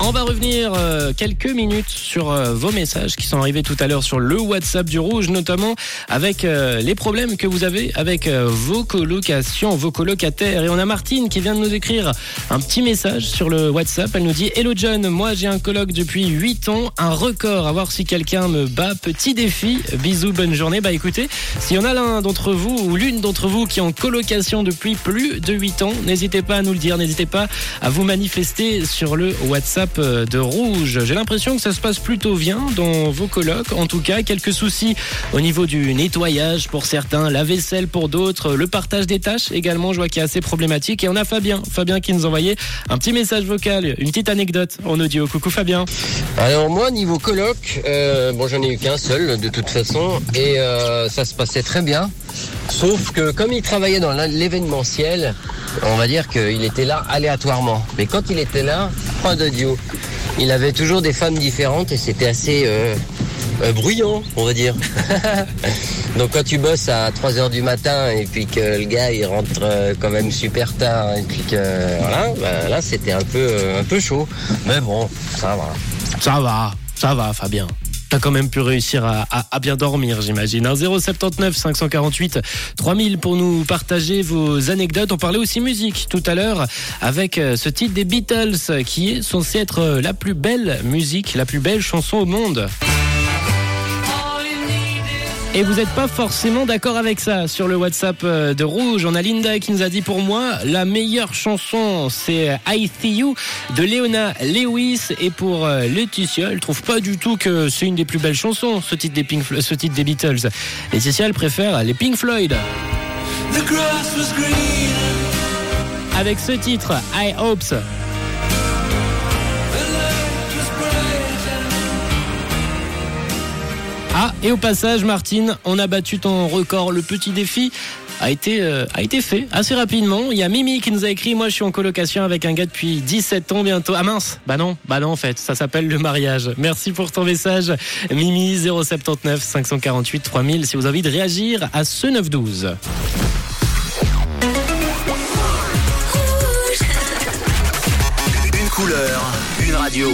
On va revenir euh, quelques minutes sur euh, vos messages qui sont arrivés tout à l'heure sur le WhatsApp du Rouge, notamment avec euh, les problèmes que vous avez avec vos colocations, vos colocataires. Et on a Martine qui vient de nous écrire un petit message sur le WhatsApp. Elle nous dit Hello John, moi j'ai un coloc depuis 8 ans, un record, à voir si quelqu'un me bat. Petit défi, bisous, bonne journée. Bah écoutez, s'il y en a l'un d'entre vous ou l'une d'entre vous qui est en colocation depuis plus de 8 ans, n'hésitez pas à nous le dire, n'hésitez pas à vous manifester sur le WhatsApp euh, de Rouge. J'ai l'impression que ça se passe plutôt bien dans vos colocs. En tout cas, quelques soucis au niveau du nettoyage pour certains, la vaisselle pour d'autres, le partage des tâches également, je vois qu'il est assez problématique. Et on a Fabien, Fabien qui nous envoyait un petit message vocal, une petite anecdote en audio. Coucou Fabien. Alors moi niveau coloc, euh, bon j'en ai eu qu'un seul de toute façon et euh, ça se passait très bien. Sauf que comme il travaillait dans l'événementiel, on va dire qu'il était là aléatoirement. Mais quand il était là, pas d'audio. Il avait toujours des femmes différentes et c'était assez euh, euh, bruyant, on va dire. Donc quand tu bosses à 3 heures du matin et puis que le gars il rentre euh, quand même super tard et puis que voilà, bah, là c'était un peu un peu chaud. Mais bon, ça va. Ça va, ça va Fabien. T'as quand même pu réussir à, bien dormir, j'imagine. Un 079 548 3000 pour nous partager vos anecdotes. On parlait aussi musique tout à l'heure avec euh, ce titre des Beatles qui est censé être euh, la plus belle musique, la plus belle chanson au monde. Et vous n'êtes pas forcément d'accord avec ça sur le WhatsApp euh, de Rouge. On a Linda qui nous a dit pour moi la meilleure chanson c'est I See You de Leona Lewis et pour euh, Laetitia elle trouve pas du tout que c'est une des plus belles chansons ce titre des Pink Flo- ce titre des Beatles. Laetitia elle préfère les Pink Floyd. Avec ce titre I Hopes. Ah, et au passage, Martine, on a battu ton record. Le petit défi a été, euh, a été fait assez rapidement. Il y a Mimi qui nous a écrit Moi, je suis en colocation avec un gars depuis 17 ans bientôt. Ah mince, bah non, bah non, en fait, ça s'appelle le mariage. Merci pour ton message, Mimi 079 548 3000. Si vous avez envie de réagir à ce 912. Une couleur, une radio.